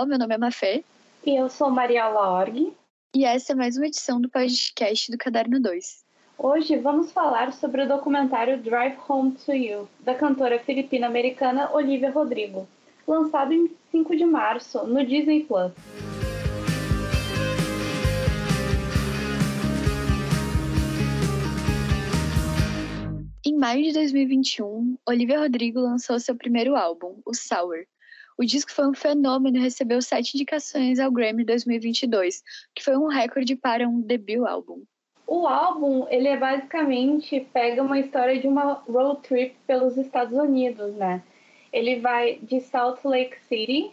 Olá, meu nome é Mafê. E eu sou Mariela Org. E essa é mais uma edição do podcast do Caderno 2. Hoje vamos falar sobre o documentário Drive Home to You, da cantora filipina-americana Olivia Rodrigo, lançado em 5 de março no Disney Plus. Em maio de 2021, Olivia Rodrigo lançou seu primeiro álbum, o Sour. O disco foi um fenômeno e recebeu sete indicações ao Grammy 2022, que foi um recorde para um debut álbum. O álbum, ele é basicamente pega uma história de uma road trip pelos Estados Unidos, né? Ele vai de Salt Lake City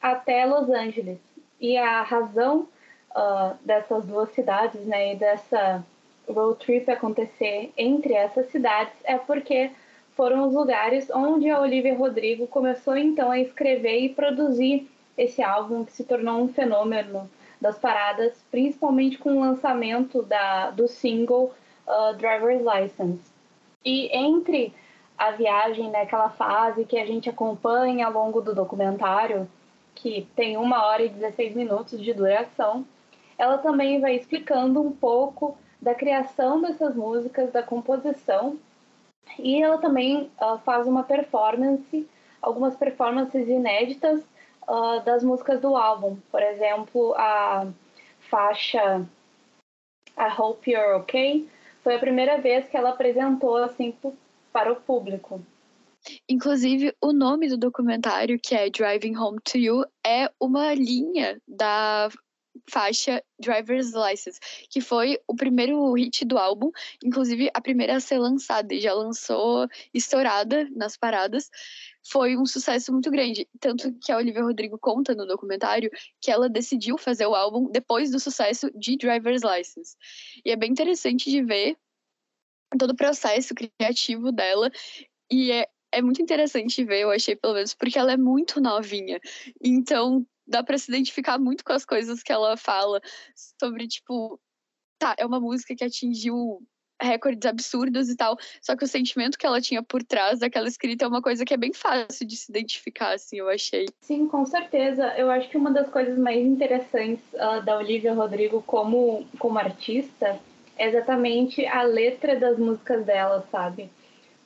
até Los Angeles. E a razão uh, dessas duas cidades, né, e dessa road trip acontecer entre essas cidades é porque foram os lugares onde a Olivia Rodrigo começou então a escrever e produzir esse álbum que se tornou um fenômeno das paradas, principalmente com o lançamento da, do single uh, Driver's License. E entre a viagem naquela fase que a gente acompanha ao longo do documentário, que tem uma hora e 16 minutos de duração, ela também vai explicando um pouco da criação dessas músicas, da composição, e ela também uh, faz uma performance, algumas performances inéditas uh, das músicas do álbum. Por exemplo, a faixa I Hope You're Okay foi a primeira vez que ela apresentou assim para o público. Inclusive, o nome do documentário, que é Driving Home to You, é uma linha da faixa Driver's License, que foi o primeiro hit do álbum, inclusive a primeira a ser lançada, e já lançou estourada nas paradas. Foi um sucesso muito grande, tanto que a Olivia Rodrigo conta no documentário que ela decidiu fazer o álbum depois do sucesso de Driver's License. E é bem interessante de ver todo o processo criativo dela e é é muito interessante ver, eu achei pelo menos, porque ela é muito novinha. Então, dá para se identificar muito com as coisas que ela fala sobre, tipo, tá, é uma música que atingiu recordes absurdos e tal, só que o sentimento que ela tinha por trás daquela escrita é uma coisa que é bem fácil de se identificar, assim, eu achei. Sim, com certeza. Eu acho que uma das coisas mais interessantes uh, da Olivia Rodrigo como, como artista é exatamente a letra das músicas dela, sabe?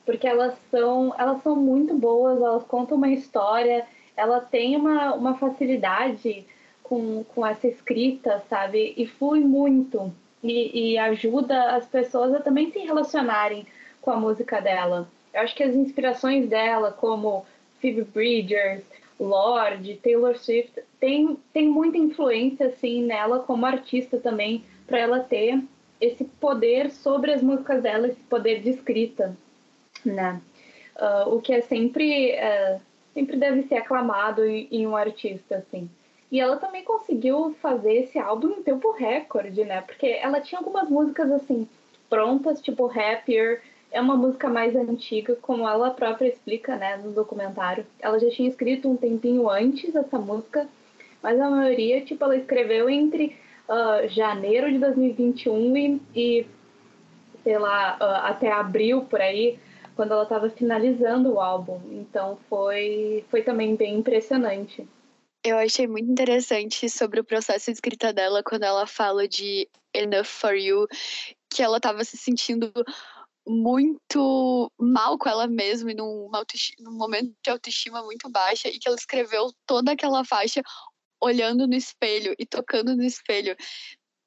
Porque elas são, elas são muito boas, elas contam uma história, ela tem uma, uma facilidade com, com essa escrita, sabe? E flui muito. E, e ajuda as pessoas a também se relacionarem com a música dela. Eu acho que as inspirações dela, como Phoebe Bridgers, Lorde, Taylor Swift, tem, tem muita influência assim nela como artista também, para ela ter esse poder sobre as músicas dela, esse poder de escrita, né? Uh, o que é sempre uh, sempre deve ser aclamado em, um artista, assim. E ela também conseguiu fazer esse álbum em tempo recorde, né? Porque ela tinha algumas músicas, assim, prontas, tipo Happier, é uma música mais antiga, como ela própria explica, né, no documentário. Ela já tinha escrito um tempinho antes essa música, mas a maioria, tipo, ela escreveu entre uh, janeiro de 2021 e, e sei lá, uh, até abril, por aí, quando ela estava finalizando o álbum. Então foi, foi também bem impressionante. Eu achei muito interessante sobre o processo de escrita dela quando ela fala de Enough for You, que ela estava se sentindo muito mal com ela mesma e num, num momento de autoestima muito baixa e que ela escreveu toda aquela faixa olhando no espelho e tocando no espelho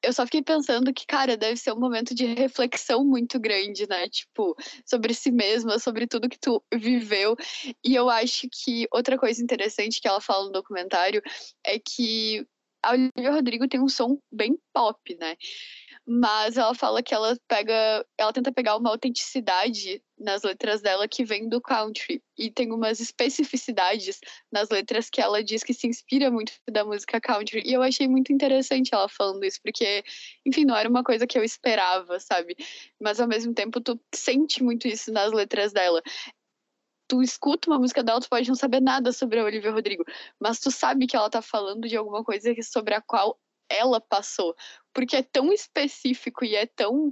eu só fiquei pensando que, cara, deve ser um momento de reflexão muito grande, né? Tipo, sobre si mesma, sobre tudo que tu viveu. E eu acho que outra coisa interessante que ela fala no documentário é que a Olivia Rodrigo tem um som bem pop, né? mas ela fala que ela pega, ela tenta pegar uma autenticidade nas letras dela que vem do country e tem umas especificidades nas letras que ela diz que se inspira muito da música country e eu achei muito interessante ela falando isso porque, enfim, não era uma coisa que eu esperava, sabe? Mas ao mesmo tempo tu sente muito isso nas letras dela tu escuta uma música dela, tu pode não saber nada sobre a Olivia Rodrigo, mas tu sabe que ela tá falando de alguma coisa sobre a qual ela passou. Porque é tão específico e é tão.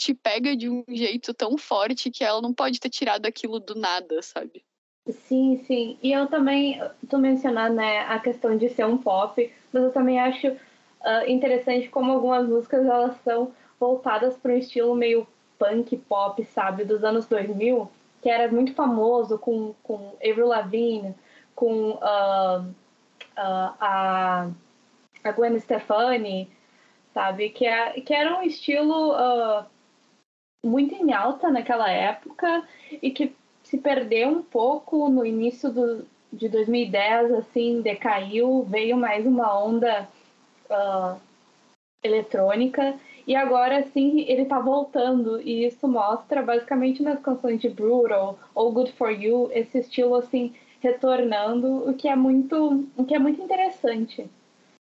Te pega de um jeito tão forte que ela não pode ter tirado aquilo do nada, sabe? Sim, sim. E eu também, tu mencionando né, a questão de ser um pop, mas eu também acho uh, interessante como algumas músicas elas são voltadas para um estilo meio punk pop, sabe, dos anos 2000, que era muito famoso com, com Avril Lavigne, com uh, uh, a, a Gwen Stefani, sabe, que, é, que era um estilo muito em alta naquela época e que se perdeu um pouco no início do, de 2010, assim, decaiu, veio mais uma onda uh, eletrônica e agora sim ele está voltando e isso mostra basicamente nas canções de Brutal ou Good for You esse estilo assim retornando, o que é muito, o que é muito interessante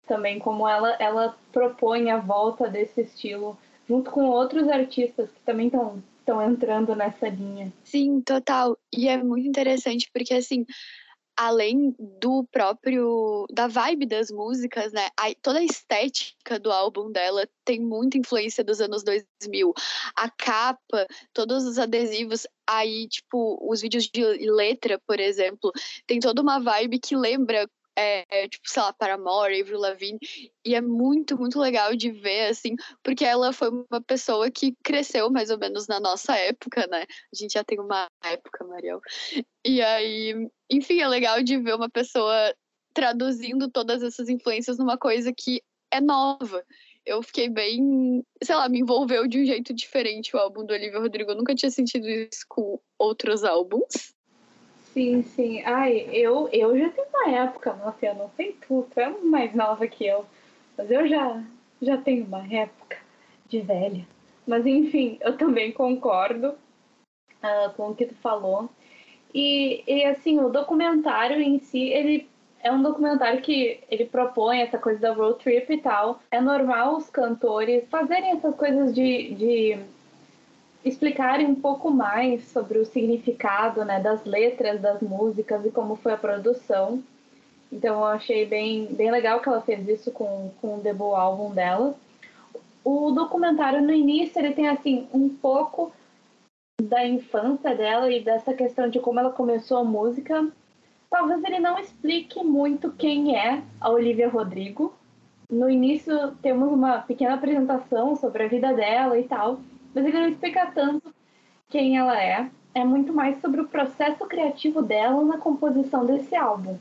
também como ela ela propõe a volta desse estilo junto com outros artistas que também estão estão entrando nessa linha. Sim, total. E é muito interessante porque assim, além do próprio da vibe das músicas, né? A, toda a estética do álbum dela tem muita influência dos anos 2000. A capa, todos os adesivos, aí tipo os vídeos de letra, por exemplo, tem toda uma vibe que lembra é, tipo, sei lá, Paramore, Avril Lavigne, e é muito, muito legal de ver, assim, porque ela foi uma pessoa que cresceu mais ou menos na nossa época, né? A gente já tem uma época, Mariel. E aí, enfim, é legal de ver uma pessoa traduzindo todas essas influências numa coisa que é nova. Eu fiquei bem, sei lá, me envolveu de um jeito diferente o álbum do Olivia Rodrigo. Eu nunca tinha sentido isso com outros álbuns. Sim, sim. Ai, eu, eu já tenho uma época, nossa, eu não sei tu, tu é mais nova que eu. Mas eu já, já tenho uma época de velha. Mas enfim, eu também concordo uh, com o que tu falou. E, e assim, o documentário em si, ele é um documentário que ele propõe essa coisa da road trip e tal. É normal os cantores fazerem essas coisas de, de explicarem um pouco mais sobre o significado né, das letras das músicas e como foi a produção. Então eu achei bem, bem legal que ela fez isso com, com o debut álbum dela. O documentário no início ele tem assim um pouco da infância dela e dessa questão de como ela começou a música. Talvez ele não explique muito quem é a Olivia Rodrigo. No início temos uma pequena apresentação sobre a vida dela e tal, mas ele não explica tanto quem ela é. É muito mais sobre o processo criativo dela na composição desse álbum.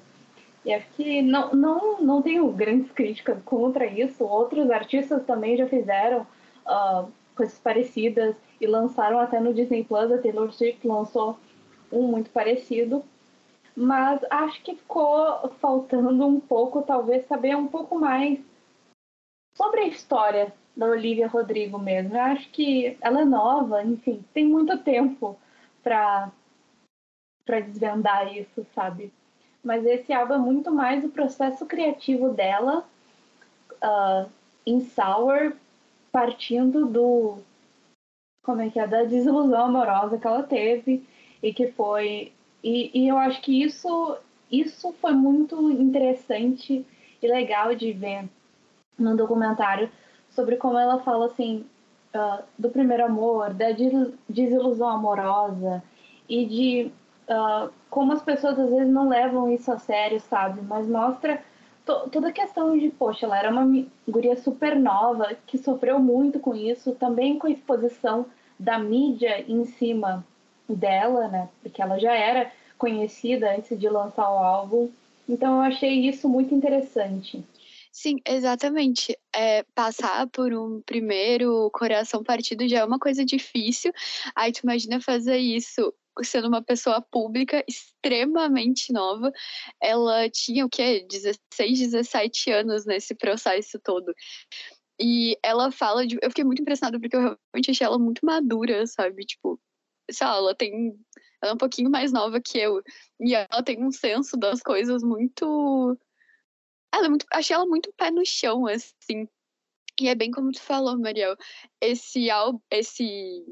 E acho que não, não, não tenho grandes críticas contra isso. Outros artistas também já fizeram uh, coisas parecidas e lançaram até no Disney Plus. A Taylor Swift lançou um muito parecido. Mas acho que ficou faltando um pouco, talvez, saber um pouco mais sobre a história da Olivia Rodrigo mesmo. Eu acho que ela é nova, enfim, tem muito tempo para para desvendar isso, sabe? Mas esse álbum é muito mais o processo criativo dela uh, em Sour, partindo do como é que é da desilusão amorosa que ela teve e que foi e, e eu acho que isso isso foi muito interessante e legal de ver no documentário sobre como ela fala assim uh, do primeiro amor, da desilusão amorosa e de uh, como as pessoas às vezes não levam isso a sério, sabe? Mas mostra to toda a questão de, poxa, ela era uma guria super nova que sofreu muito com isso, também com a exposição da mídia em cima dela, né? Porque ela já era conhecida antes de lançar o álbum. Então eu achei isso muito interessante. Sim, exatamente. É, passar por um primeiro coração partido já é uma coisa difícil. Aí tu imagina fazer isso sendo uma pessoa pública extremamente nova. Ela tinha o quê? 16, 17 anos nesse processo todo. E ela fala de. Eu fiquei muito impressionada porque eu realmente achei ela muito madura, sabe? Tipo, sei lá, ela tem. Ela é um pouquinho mais nova que eu. E ela tem um senso das coisas muito ela é muito, achei ela muito pé no chão, assim. E é bem como tu falou, Mariel. Esse, esse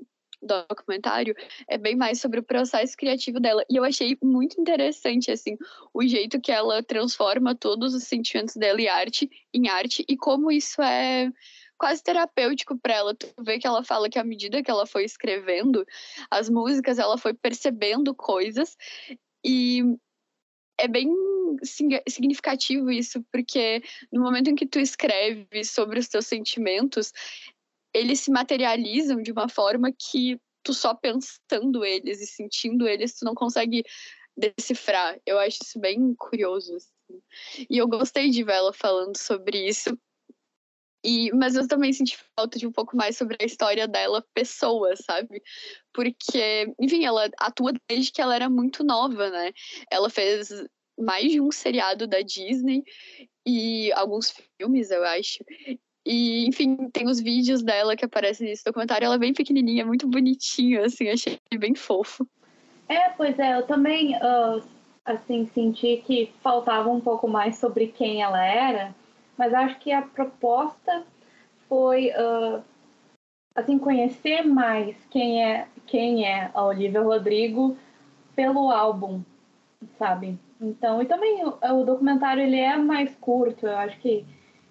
documentário é bem mais sobre o processo criativo dela. E eu achei muito interessante, assim, o jeito que ela transforma todos os sentimentos dela em arte, em arte e como isso é quase terapêutico para ela. Tu vê que ela fala que à medida que ela foi escrevendo as músicas, ela foi percebendo coisas E é bem significativo isso, porque no momento em que tu escreve sobre os teus sentimentos, eles se materializam de uma forma que tu só pensando eles e sentindo eles, tu não consegue decifrar. Eu acho isso bem curioso. Assim. E eu gostei de ver ela falando sobre isso. E, mas eu também senti falta de um pouco mais sobre a história dela, pessoa, sabe? Porque, enfim, ela atua desde que ela era muito nova, né? Ela fez mais de um seriado da Disney e alguns filmes, eu acho. E, enfim, tem os vídeos dela que aparecem nesse documentário. Ela é bem pequenininha, muito bonitinha, assim, achei bem fofo. É, pois é, eu também, uh, assim, senti que faltava um pouco mais sobre quem ela era, mas acho que a proposta foi, uh, assim, conhecer mais quem é, quem é a Olivia Rodrigo pelo álbum, sabe? Então, e também o, o documentário, ele é mais curto, eu acho que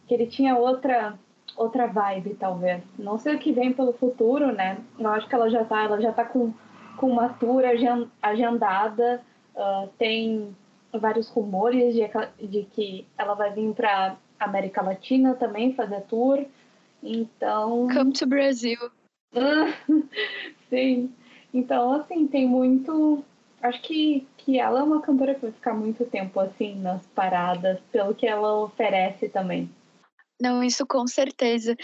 que ele tinha outra outra vibe, talvez. Não sei o que vem pelo futuro, né? Eu acho que ela já tá, ela já tá com, com uma tour agendada. Uh, tem vários rumores de, de que ela vai vir para América Latina também fazer tour. Então. Come to Brasil. Sim. Então, assim, tem muito. Acho que, que ela é uma cantora que vai ficar muito tempo assim nas paradas, pelo que ela oferece também. Não, isso com certeza.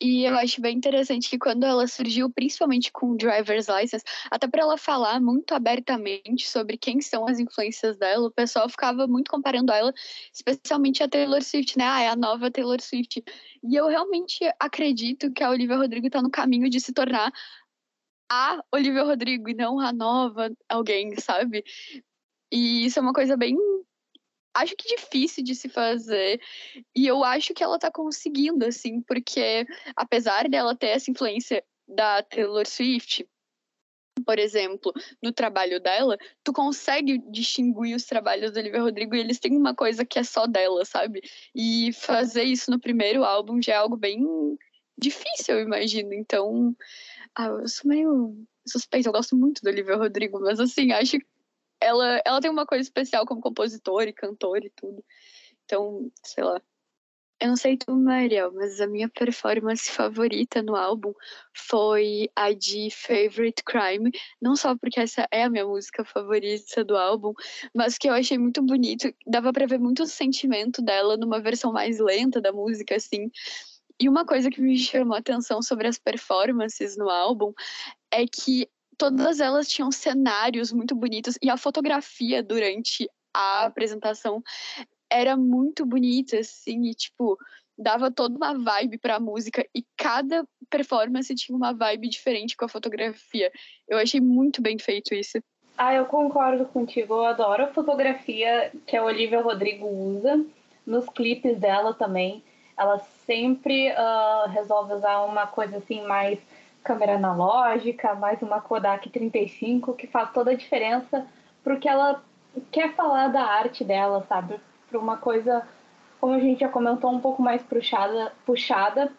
E eu acho bem interessante que quando ela surgiu, principalmente com Driver's License, até para ela falar muito abertamente sobre quem são as influências dela, o pessoal ficava muito comparando ela, especialmente a Taylor Swift, né? Ah, é a nova Taylor Swift. E eu realmente acredito que a Olivia Rodrigo está no caminho de se tornar a Olivia Rodrigo e não a nova alguém, sabe? E isso é uma coisa bem acho que difícil de se fazer. E eu acho que ela tá conseguindo, assim, porque apesar dela ter essa influência da Taylor Swift, por exemplo, no trabalho dela, tu consegue distinguir os trabalhos da Olivia Rodrigo e eles têm uma coisa que é só dela, sabe? E fazer isso no primeiro álbum já é algo bem difícil, eu imagino. Então, ah, eu sou meio suspeita, eu gosto muito da Olivia Rodrigo, mas assim, acho ela, ela tem uma coisa especial como compositora e cantora e tudo. Então, sei lá. Eu não sei tu, Mariel, mas a minha performance favorita no álbum foi a de Favorite Crime. Não só porque essa é a minha música favorita do álbum, mas que eu achei muito bonito. Dava para ver muito o sentimento dela numa versão mais lenta da música, assim. E uma coisa que me chamou a atenção sobre as performances no álbum é que todas elas tinham cenários muito bonitos e a fotografia durante a apresentação era muito bonita, assim, e tipo, dava toda uma vibe pra música e cada performance tinha uma vibe diferente com a fotografia. Eu achei muito bem feito isso. Ah, eu concordo contigo. Eu adoro a fotografia que a Olivia Rodrigo usa nos clipes dela também. Ela sempre uh, resolve usar uma coisa assim mais câmera analógica, mais uma Kodak 35, que faz toda a diferença porque ela quer falar da arte dela, sabe? Para uma coisa, como a gente já comentou, um pouco mais puxada, puxada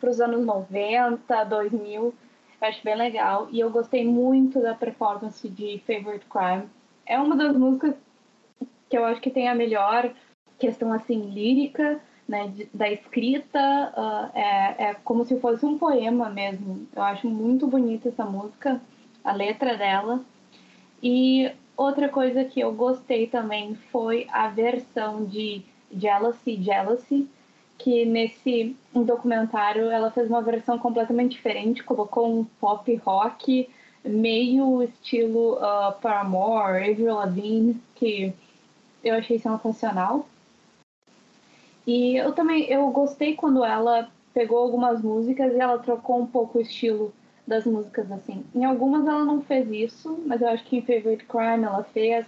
para os anos 90, 2000. Eu acho bem legal. E eu gostei muito da performance de Favorite Crime. É uma das músicas que eu acho que tem a melhor questão assim lírica né, de, da escrita, uh, é, é como se fosse um poema mesmo. Eu acho muito bonita essa música, a letra dela. E outra coisa que eu gostei também foi a versão de Jealousy, Jealousy, que nesse um documentário ela fez uma versão completamente diferente, colocou um pop rock meio estilo uh, Paramore, Avril Lavigne, que eu achei sensacional. E eu também eu gostei quando ela pegou algumas músicas e ela trocou um pouco o estilo das músicas assim. Em algumas ela não fez isso, mas eu acho que em Favorite Crime ela fez,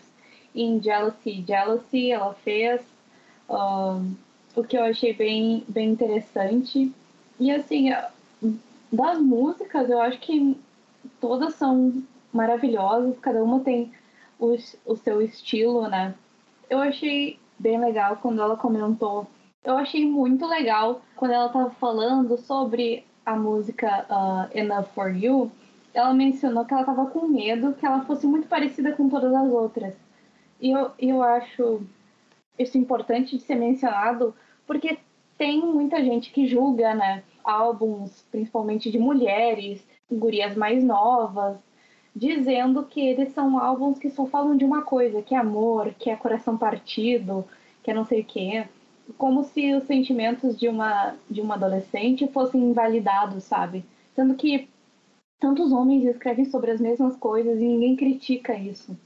em Jealousy Jealousy ela fez, um, o que eu achei bem, bem interessante. E assim, das músicas eu acho que todas são maravilhosas, cada uma tem o, o seu estilo, né? Eu achei bem legal quando ela comentou eu achei muito legal quando ela estava falando sobre a música uh, Enough for You. Ela mencionou que ela estava com medo que ela fosse muito parecida com todas as outras. E eu, eu acho isso importante de ser mencionado, porque tem muita gente que julga, né? Álbuns, principalmente de mulheres, gurias mais novas, dizendo que eles são álbuns que só falam de uma coisa, que é amor, que é coração partido, que é não sei o quê. Como se os sentimentos de uma, de uma adolescente fossem invalidados, sabe? Sendo que tantos homens escrevem sobre as mesmas coisas e ninguém critica isso.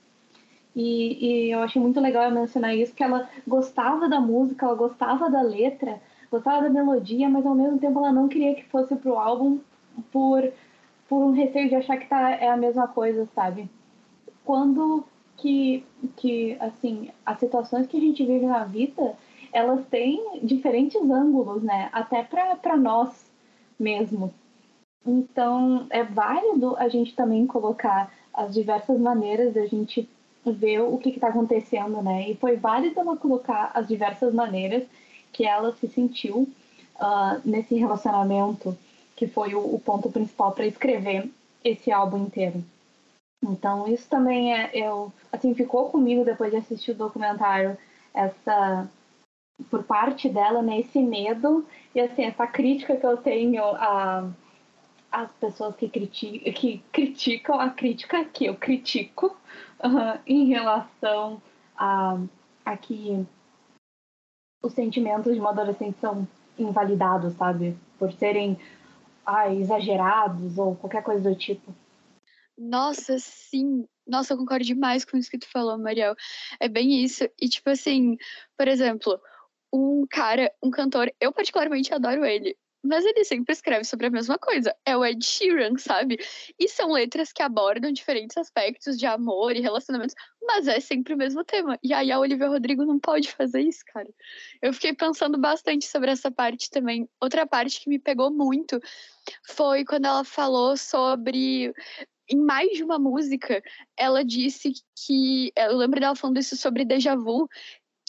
E, e eu achei muito legal mencionar isso, que ela gostava da música, ela gostava da letra, gostava da melodia, mas ao mesmo tempo ela não queria que fosse pro álbum por, por um receio de achar que tá, é a mesma coisa, sabe? Quando que, que, assim, as situações que a gente vive na vida, elas têm diferentes ângulos, né? Até para nós mesmos. Então, é válido a gente também colocar as diversas maneiras da gente ver o que está acontecendo, né? E foi válido ela colocar as diversas maneiras que ela se sentiu uh, nesse relacionamento, que foi o, o ponto principal para escrever esse álbum inteiro. Então, isso também é, eu, assim, ficou comigo depois de assistir o documentário, essa, por parte dela, né, esse medo e, assim, essa crítica que eu tenho a as pessoas que, criti que criticam a crítica que eu critico uh, em relação a, a que os sentimentos de uma adolescente são invalidados, sabe? Por serem ah, exagerados ou qualquer coisa do tipo. Nossa, sim. Nossa, eu concordo demais com isso que tu falou, Mariel. É bem isso. E, tipo assim, por exemplo, um cara, um cantor, eu particularmente adoro ele mas ele sempre escreve sobre a mesma coisa. É o Ed Sheeran, sabe? E são letras que abordam diferentes aspectos de amor e relacionamentos, mas é sempre o mesmo tema. E aí a Olivia Rodrigo não pode fazer isso, cara. Eu fiquei pensando bastante sobre essa parte também. Outra parte que me pegou muito foi quando ela falou sobre em mais de uma música, ela disse que. Eu lembro dela falando isso sobre déjà vu,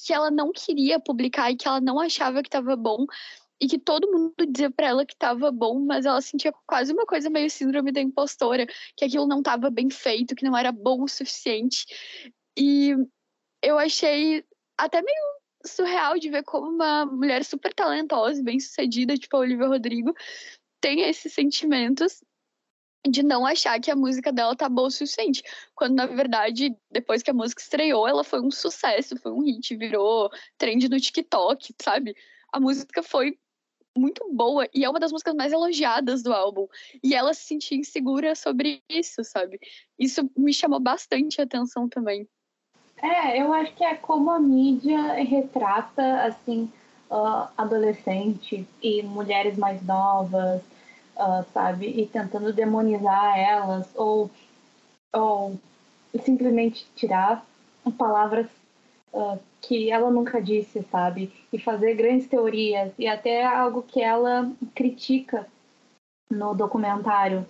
que ela não queria publicar e que ela não achava que estava bom, e que todo mundo dizia para ela que estava bom, mas ela sentia quase uma coisa meio síndrome da impostora, que aquilo não estava bem feito, que não era bom o suficiente. E eu achei até meio surreal de ver como uma mulher super talentosa e bem-sucedida, tipo a Olivia Rodrigo, tem esses sentimentos de não achar que a música dela tá boa o suficiente. Quando, na verdade, depois que a música estreou, ela foi um sucesso, foi um hit, virou trend no TikTok, sabe? A música foi muito boa e é uma das músicas mais elogiadas do álbum. E ela se sentia insegura sobre isso, sabe? Isso me chamou bastante atenção também. É, eu acho que é como a mídia retrata, assim, uh, e mulheres mais novas, uh, sabe? E tentando demonizar elas ou, ou simplesmente tirar palavras uh, que ela nunca disse, sabe? E fazer grandes teorias e até algo que ela critica no documentário,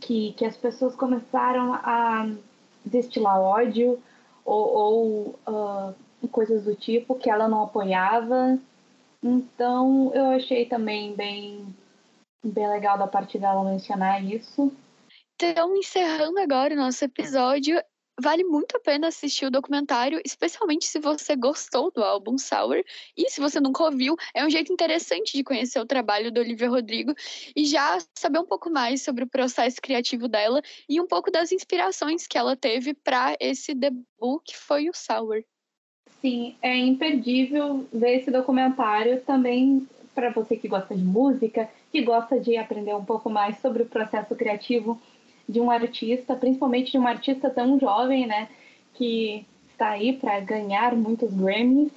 que, que as pessoas começaram a destilar ódio ou, ou uh, coisas do tipo que ela não apoiava. Então eu achei também bem, bem legal da parte dela mencionar isso. Então, encerrando agora o nosso episódio, vale muito a pena assistir o documentário, especialmente se você gostou do álbum Sour. E se você nunca ouviu, é um jeito interessante de conhecer o trabalho do Olivia Rodrigo e já saber um pouco mais sobre o processo criativo dela e um pouco das inspirações que ela teve para esse debut que foi o Sour. Sim, é imperdível ver esse documentário também para você que gosta de música, que gosta de aprender um pouco mais sobre o processo criativo de um artista, principalmente de um artista tão jovem, né, que está aí para ganhar muitos Grammys.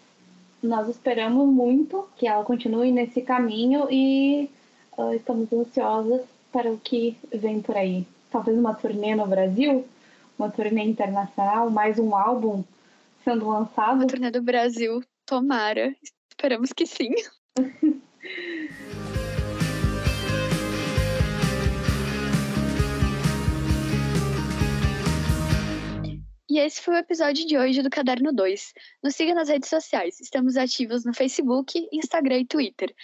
Nós esperamos muito que ela continue nesse caminho e uh, estamos ansiosas para o que vem por aí. Talvez uma turnê no Brasil, uma turnê internacional, mais um álbum sendo lançado. Uma turnê do Brasil, tomara. Esperamos que sim. E esse foi o episódio de hoje do Caderno 2. Nos siga nas redes sociais. Estamos ativos no Facebook, Instagram e Twitter.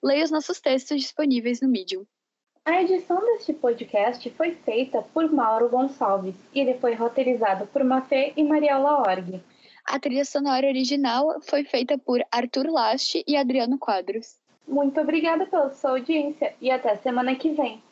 Leia os nossos textos disponíveis no Medium. A edição deste podcast foi feita por Mauro Gonçalves e ele foi roteirizado por Mafê e Mariela Org. A trilha sonora original foi feita por Arthur Laste e Adriano Quadros. Muito obrigada pela sua audiência e até semana que vem.